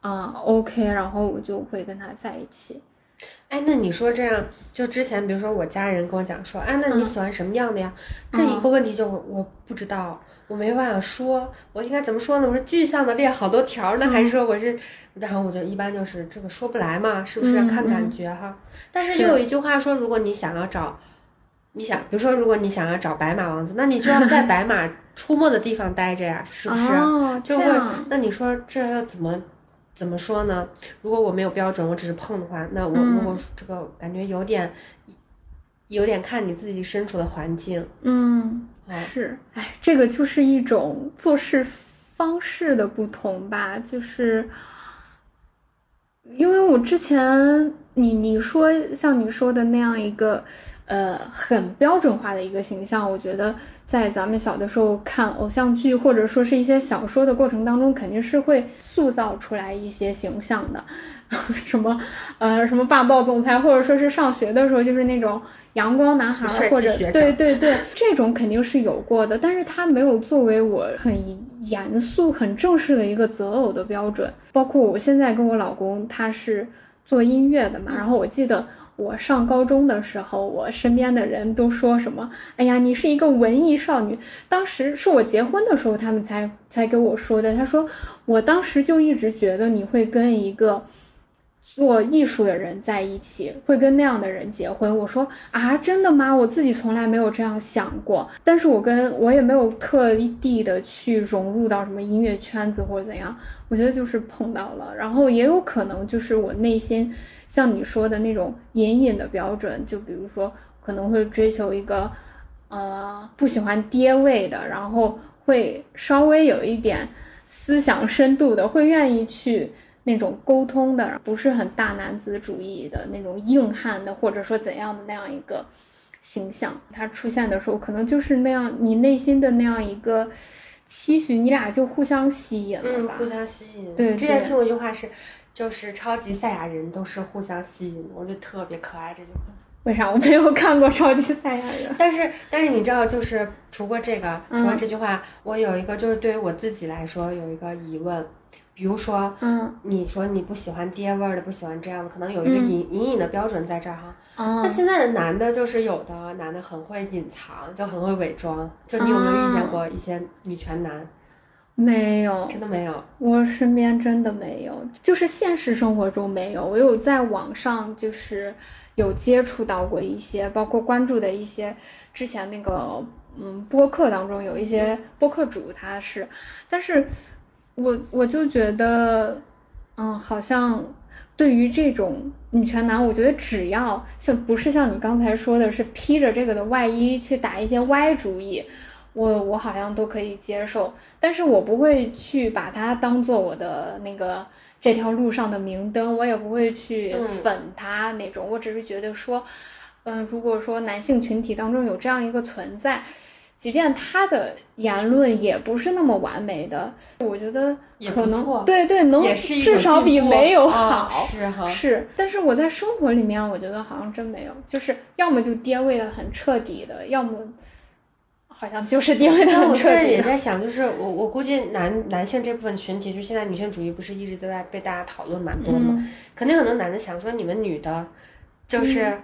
啊、o k 然后我就会跟他在一起。哎，那你说这样，就之前比如说我家人跟我讲说，哎，那你喜欢什么样的呀？这一个问题就我我不知道，我没办法说，我应该怎么说呢？我是具象的列好多条儿呢，还是说我是，然后我就一般就是这个说不来嘛，是不是？嗯看感嗯觉哈。但是是又有一句话说，如果你想要找，你想，比如说如果你想要找白马王子，那你就要在白马出没的地方待着呀，是不是？哦，就会，那你说这要怎么怎么说呢？如果我没有标准，我只是碰的话，那我嗯如果这个感觉有点有点看你自己身处的环境嗯。啊。是，哎，这个就是一种做事方式的不同吧，就是因为我之前你你说像你说的那样一个，呃，很标准化的一个形象，我觉得在咱们小的时候看偶像剧或者说是一些小说的过程当中，肯定是会塑造出来一些形象的，什么呃什么霸道总裁，或者说是上学的时候就是那种阳光男孩，或者对对对，这种肯定是有过的，但是他没有作为我很严肃、很正式的一个择偶的标准。包括我现在跟我老公，他是。做音乐的嘛，然后我记得我上高中的时候，我身边的人都说什么：“哎呀，你是一个文艺少女。”当时是我结婚的时候，他们才才给我说的。他说，我当时就一直觉得你会跟一个。做艺术的人在一起会跟那样的人结婚？我说啊，真的吗？我自己从来没有这样想过。但是我跟我也没有特地的去融入到什么音乐圈子或者怎样。我觉得就是碰到了，然后也有可能就是我内心像你说的那种隐隐的标准，就比如说可能会追求一个呃不喜欢爹味的，然后会稍微有一点思想深度的，会愿意去。那种沟通的不是很大男子主义的那种硬汉的，或者说怎样的那样一个形象，他出现的时候，可能就是那样，你内心的那样一个期许，你俩就互相吸引了吧？互相吸引。对，之前听过一句话是，就是超级赛亚人都是互相吸引，我觉得特别可爱这句话。为啥我没有看过超级赛亚人？但是但是你知道，就是除过这个，除了这句话，我有一个就是对于我自己来说有一个疑问。比如说，嗯，你说你不喜欢爹味儿的，不喜欢这样的，可能有一个隐隐隐的标准在这儿哈。那现在的男的，就是有的男的很会隐藏，就很会伪装。就你有没有遇见过一些女权男？没有，真的没有。我身边真的没有，就是现实生活中没有。我有在网上就是有接触到过一些，包括关注的一些之前那个嗯播客当中有一些播客主他是，但是。我我就觉得，嗯，好像对于这种女权男，我觉得只要像不是像你刚才说的是披着这个的外衣去打一些歪主意，我我好像都可以接受，但是我不会去把它当做我的那个这条路上的明灯，我也不会去粉他那种，我只是觉得说，嗯，如果说男性群体当中有这样一个存在。即便他的言论也不是那么完美的，我觉得可能对对能至少比没有好是哈。是，但是我在生活里面，我觉得好像真没有，就是要么就跌位的很彻底的，要么好像就是跌位的很彻底。我现在也在想，就是我我估计男男性这部分群体，就现在女性主义不是一直都在被大家讨论蛮多吗？肯定很多男的想说，你们女的，就是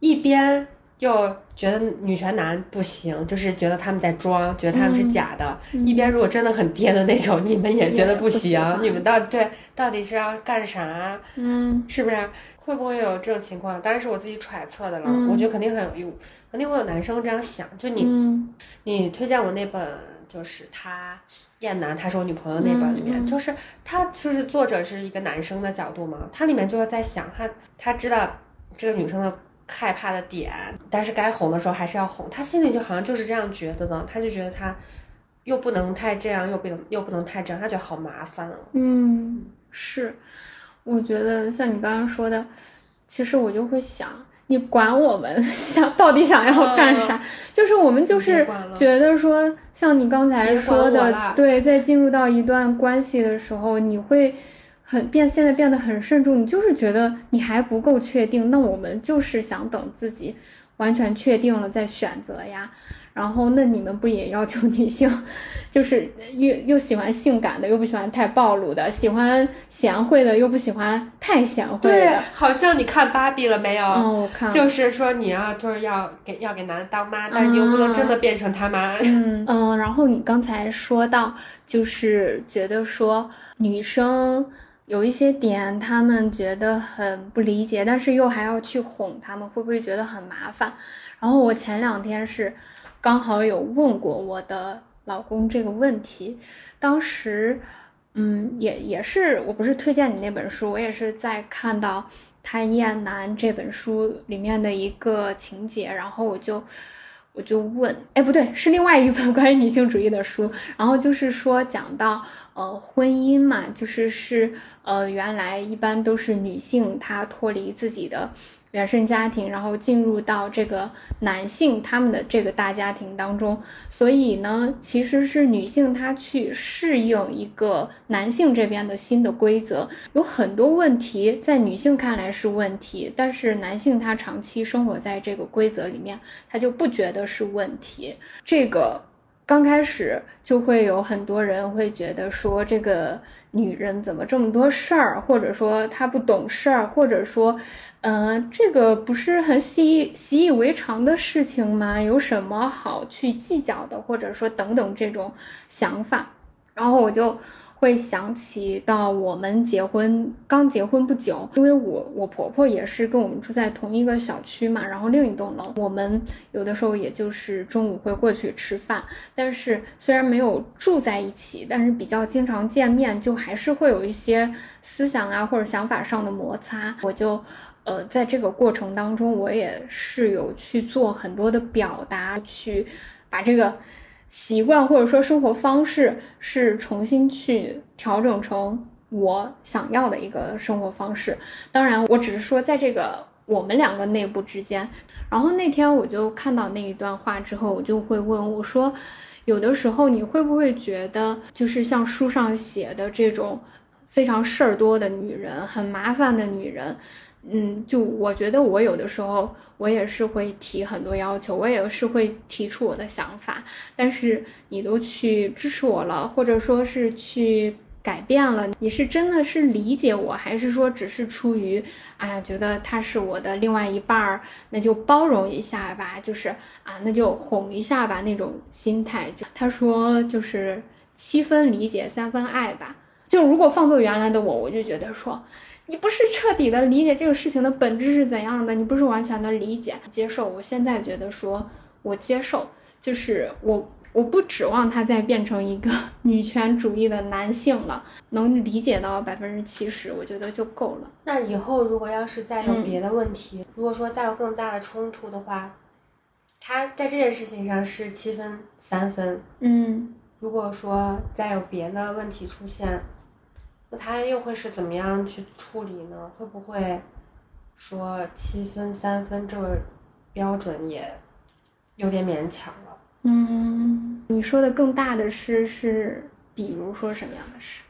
一边。又觉得女权男不行，就是觉得他们在装，觉得他们是假的。一边如果真的很爹的那种，你们也觉得不行。你们到对到底是要干啥？嗯，是不是？会不会有这种情况？当然是我自己揣测的了。我觉得肯定很有用，肯定会有男生这样想。就你，你推荐我那本，就是他燕南，他是我女朋友那本里面，就是他就是作者是一个男生的角度嘛，他里面就是在想他，他知道这个女生的。害怕的点，但是该哄的时候还是要哄。他心里就好像就是这样觉得的，他就觉得他又不能太这样，又不能又不能太这样，他觉得好麻烦。嗯，是，我觉得像你刚刚说的，其实我就会想，你管我们 想到底想要干啥？就是我们就是觉得说，像你刚才说的，对，在进入到一段关系的时候，你会。很变，现在变得很慎重。你就是觉得你还不够确定，那我们就是想等自己完全确定了再选择呀。然后，那你们不也要求女性，就是又又喜欢性感的，又不喜欢太暴露的，喜欢贤惠的，又不喜欢太贤惠的。对，好像你看芭比了没有？嗯，我看。就是说你要就是要给要给男的当妈，但是你又不能真的变成他妈。嗯 嗯。然后你刚才说到，就是觉得说女生。有一些点，他们觉得很不理解，但是又还要去哄他们，会不会觉得很麻烦？然后我前两天是刚好有问过我的老公这个问题，当时，嗯，也也是，我不是推荐你那本书，我也是在看到《他厌男》这本书里面的一个情节，然后我就我就问，哎，不对，是另外一本关于女性主义的书，然后就是说讲到呃婚姻嘛，就是是呃原来一般都是女性她脱离自己的。原生家庭，然后进入到这个男性他们的这个大家庭当中，所以呢，其实是女性她去适应一个男性这边的新的规则，有很多问题在女性看来是问题，但是男性他长期生活在这个规则里面，他就不觉得是问题。这个。刚开始就会有很多人会觉得说这个女人怎么这么多事儿，或者说她不懂事儿，或者说，嗯，这个不是很习以习以为常的事情吗？有什么好去计较的，或者说等等这种想法，然后我就。会想起到我们结婚刚结婚不久，因为我我婆婆也是跟我们住在同一个小区嘛，然后另一栋楼，我们有的时候也就是中午会过去吃饭，但是虽然没有住在一起，但是比较经常见面，就还是会有一些思想啊或者想法上的摩擦。我就呃在这个过程当中，我也是有去做很多的表达，去把这个。习惯或者说生活方式是重新去调整成我想要的一个生活方式。当然，我只是说在这个我们两个内部之间。然后那天我就看到那一段话之后，我就会问我说：“有的时候你会不会觉得，就是像书上写的这种非常事儿多的女人，很麻烦的女人？”嗯，就我觉得我有的时候我也是会提很多要求，我也是会提出我的想法，但是你都去支持我了，或者说是去改变了，你是真的是理解我，还是说只是出于哎呀觉得他是我的另外一半儿，那就包容一下吧，就是啊那就哄一下吧那种心态。就他说就是七分理解三分爱吧，就如果放做原来的我，我就觉得说。你不是彻底的理解这个事情的本质是怎样的，你不是完全的理解接受。我现在觉得说，我接受，就是我我不指望他再变成一个 女权主义的男性了，能理解到百分之七十，我觉得就够了。那以后如果要是再有别的问题，如果说再有更大的冲突的话，他在这件事情上是七分三分，嗯，如果说再有别的问题出现。那他又会是怎么样去处理呢？会不会说七分三分这个标准也有点勉强了？嗯，你说的更大的事是，比如说什么样的事？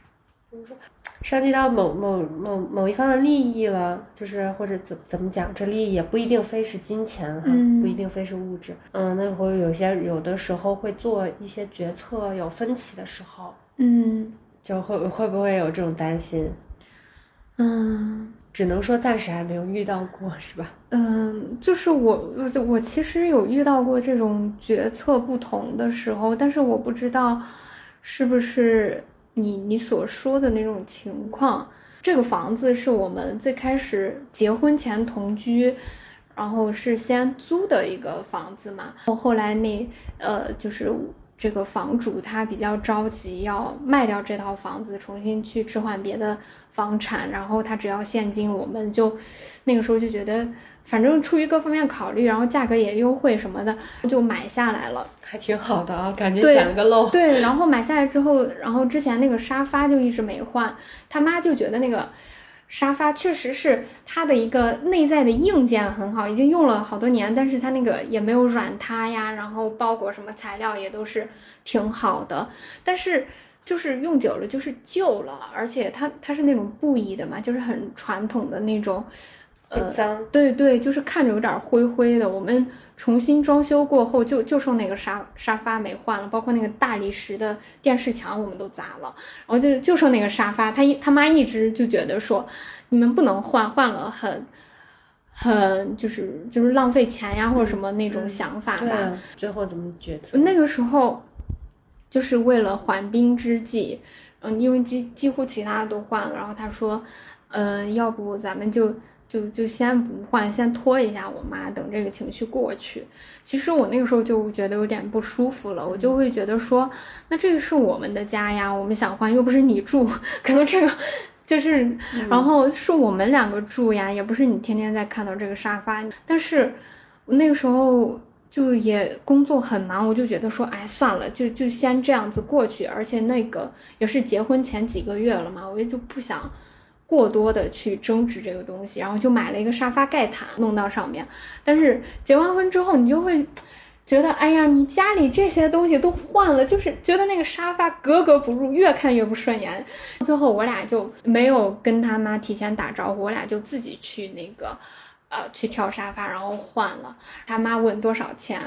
比如说涉及到某某某某一方的利益了，就是或者怎怎么讲，这利益也不一定非是金钱哈，不一定非是物质。嗯，那会有些有的时候会做一些决策有分歧的时候。嗯。就会会不会有这种担心？嗯，只能说暂时还没有遇到过，是吧？嗯，就是我我我其实有遇到过这种决策不同的时候，但是我不知道是不是你你所说的那种情况。这个房子是我们最开始结婚前同居，然后是先租的一个房子嘛，后后来那呃就是。这个房主他比较着急，要卖掉这套房子，重新去置换别的房产，然后他只要现金，我们就那个时候就觉得，反正出于各方面考虑，然后价格也优惠什么的，就买下来了，还挺好的啊，感觉捡了个漏。对，然后买下来之后，然后之前那个沙发就一直没换，他妈就觉得那个。沙发确实是它的一个内在的硬件很好，已经用了好多年，但是它那个也没有软塌呀，然后包裹什么材料也都是挺好的，但是就是用久了就是旧了，而且它它是那种布艺的嘛，就是很传统的那种。呃，脏，对对，就是看着有点灰灰的。我们重新装修过后，就就剩那个沙沙发没换了，包括那个大理石的电视墙我们都砸了，然后就就剩那个沙发。他一他妈一直就觉得说，你们不能换，换了很很就是就是浪费钱呀，或者什么那种想法吧。最后怎么决策？那个时候就是为了缓兵之计，嗯，因为几几乎其他的都换了，然后他说，嗯，要不咱们就。就就先不换，先拖一下我妈，等这个情绪过去。其实我那个时候就觉得有点不舒服了，我就会觉得说，那这个是我们的家呀，我们想换又不是你住，可能这个就是，然后是我们两个住呀，也不是你天天在看到这个沙发。但是那个时候就也工作很忙，我就觉得说，哎，算了，就就先这样子过去。而且那个也是结婚前几个月了嘛，我也就不想过多的去争执这个东西，然后就买了一个沙发盖毯弄到上面。但是结完婚之后，你就会觉得，哎呀，你家里这些东西都换了，就是觉得那个沙发格格不入，越看越不顺眼。最后我俩就没有跟他妈提前打招呼，我俩就自己去那个。呃，去挑沙发，然后换了。他妈问多少钱，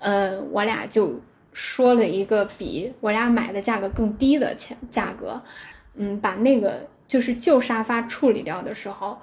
呃，我俩就说了一个比我俩买的价格更低的钱价格。嗯，把那个就是旧沙发处理掉的时候，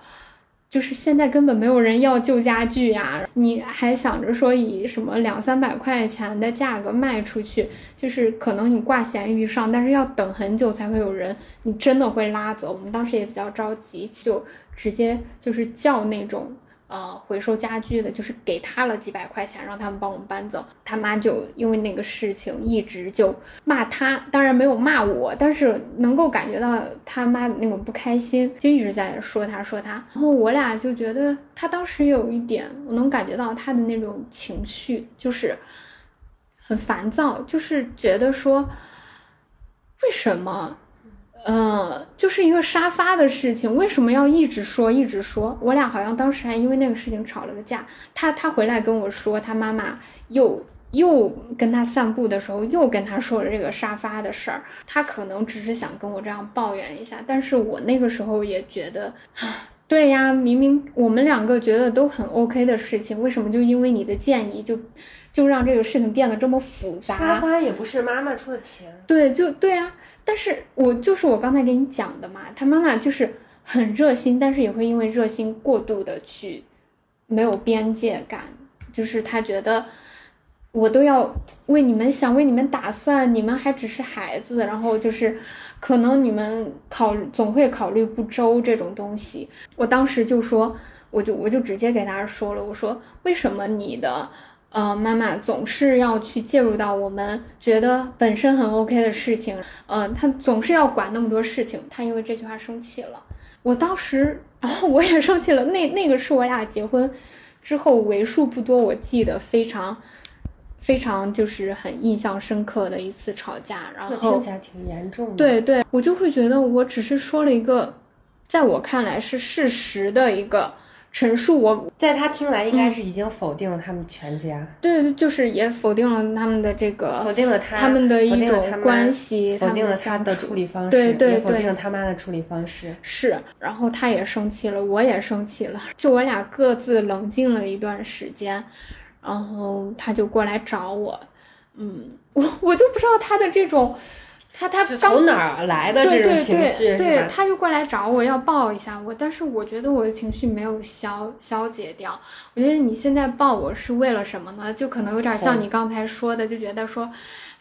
就是现在根本没有人要旧家具呀。你还想着说以什么两三百块钱的价格卖出去，就是可能你挂闲鱼上，但是要等很久才会有人，你真的会拉走。我们当时也比较着急，就直接就是叫那种。呃，回收家具的，就是给他了几百块钱，让他们帮我们搬走。他妈就因为那个事情一直就骂他，当然没有骂我，但是能够感觉到他妈的那种不开心，就一直在说他，说他。然后我俩就觉得他当时有一点，我能感觉到他的那种情绪，就是很烦躁，就是觉得说为什么。嗯，就是一个沙发的事情，为什么要一直说一直说？我俩好像当时还因为那个事情吵了个架。他他回来跟我说，他妈妈又又跟他散步的时候又跟他说了这个沙发的事儿。他可能只是想跟我这样抱怨一下，但是我那个时候也觉得，对呀，明明我们两个觉得都很 OK 的事情，为什么就因为你的建议就就让这个事情变得这么复杂？沙发也不是妈妈出的钱，对，就对呀。但是我就是我刚才给你讲的嘛，他妈妈就是很热心，但是也会因为热心过度的去没有边界感，就是他觉得我都要为你们想，为你们打算，你们还只是孩子，然后就是可能你们考总会考虑不周这种东西。我当时就说，我就我就直接给他说了，我说为什么你的。呃，妈妈总是要去介入到我们觉得本身很 OK 的事情，呃，她总是要管那么多事情。她因为这句话生气了，我当时，然后我也生气了。那 那个是我俩结婚之后为数不多我记得非常非常就是很印象深刻的一次吵架。然后听起来挺严重的。对对，我就会觉得我只是说了一个，在我看来是事实的一个。陈述我在他听来应该是已经否定了他们全家，对，就是也否定了他们的这个，否定了他他们的一种关系，否定了他的处理方式，对对对，否定了他妈的处理方式。是，然后他也生气了，我也生气了，就我俩各自冷静了一段时间，然后他就过来找我，嗯，我我就不知道他的这种。他他从哪儿来的这种情绪？对，他就过来找我要抱一下我，但是我觉得我的情绪没有消消解掉。我觉得你现在抱我是为了什么呢？就可能有点像你刚才说的，就觉得说，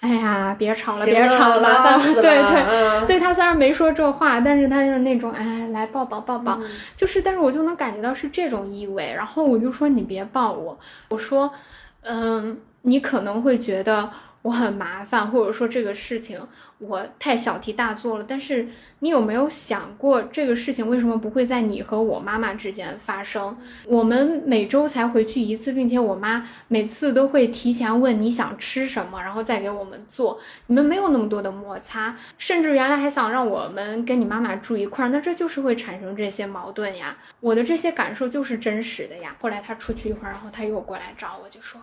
哎呀，别吵了，别吵了。对对对，他虽然没说这话，但是他就是那种，哎，来抱抱抱抱，就是，但是我就能感觉到是这种意味。然后我就说你别抱我，我说，嗯，你可能会觉得。我很麻烦，或者说这个事情我太小题大做了。但是你有没有想过，这个事情为什么不会在你和我妈妈之间发生？我们每周才回去一次，并且我妈每次都会提前问你想吃什么，然后再给我们做。你们没有那么多的摩擦，甚至原来还想让我们跟你妈妈住一块儿，那这就是会产生这些矛盾呀。我的这些感受就是真实的呀。后来他出去一会儿，然后他又过来找我，就说。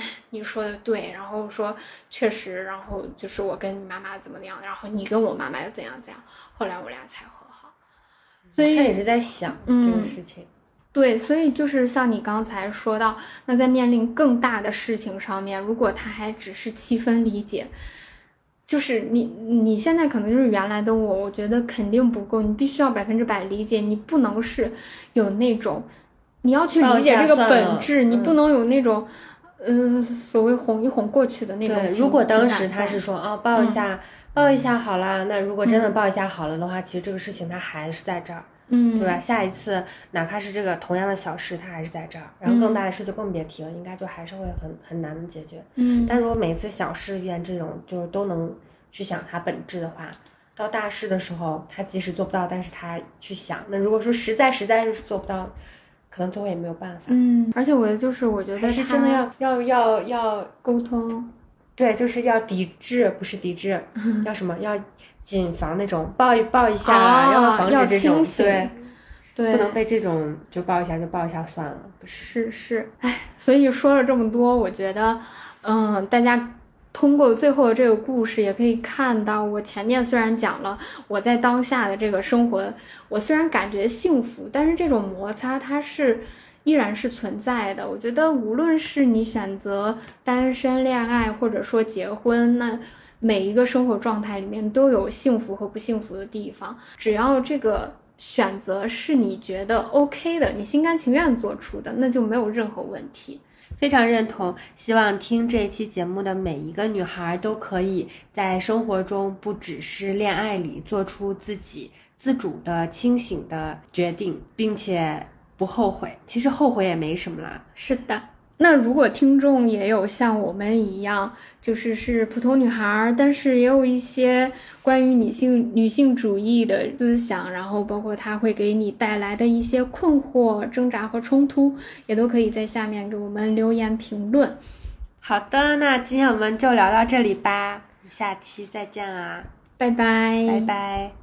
哎，你说的对，然后说确实，然后就是我跟你妈妈怎么样，然后你跟我妈妈又怎样怎样，后来我俩才和好。所以他也是在想这个事情。对，所以就是像你刚才说到，那在面临更大的事情上面，如果他还只是七分理解，就是你你现在可能就是原来的我，我觉得肯定不够，你必须要百分之百理解，你不能是有那种你要去理解这个本质，你不能有那种。嗯，所谓哄一哄过去的那种。对，如果当时他是说啊，抱一下，抱一下好了，那如果真的抱一下好了的话，其实这个事情他还是在这儿，嗯，对吧？下一次哪怕是这个同样的小事，他还是在这儿，然后更大的事就更别提了，应该就还是会很很难的解决。嗯，但如果每次小事遇见这种就是都能去想它本质的话，到大事的时候他即使做不到，但是他去想，那如果说实在实在是做不到。可能最后也没有办法。嗯，而且我就是我觉得还是真的要要要要沟通，对，就是要抵制，不是抵制，要什么？要谨防那种抱一抱一下，啊要防止这种对，对，不能被这种就抱一下就抱一下算了。是是，哎，所以说了这么多，我觉得，嗯，大家通过最后的这个故事，也可以看到，我前面虽然讲了我在当下的这个生活，我虽然感觉幸福，但是这种摩擦它是依然是存在的。我觉得，无论是你选择单身、恋爱，或者说结婚，那每一个生活状态里面都有幸福和不幸福的地方，只要这个。选择是你觉得 OK 的，你心甘情愿做出的，那就没有任何问题。非常认同，希望听这一期节目的每一个女孩都可以在生活中，不只是恋爱里做出自己自主的、清醒的决定，并且不后悔。其实后悔也没什么啦。是的。那如果听众也有像我们一样，就是是普通女孩儿，但是也有一些关于女性女性主义的思想，然后包括它会给你带来的一些困惑、挣扎和冲突，也都可以在下面给我们留言评论。好的，那今天我们就聊到这里吧，下期再见啦，拜拜，拜拜。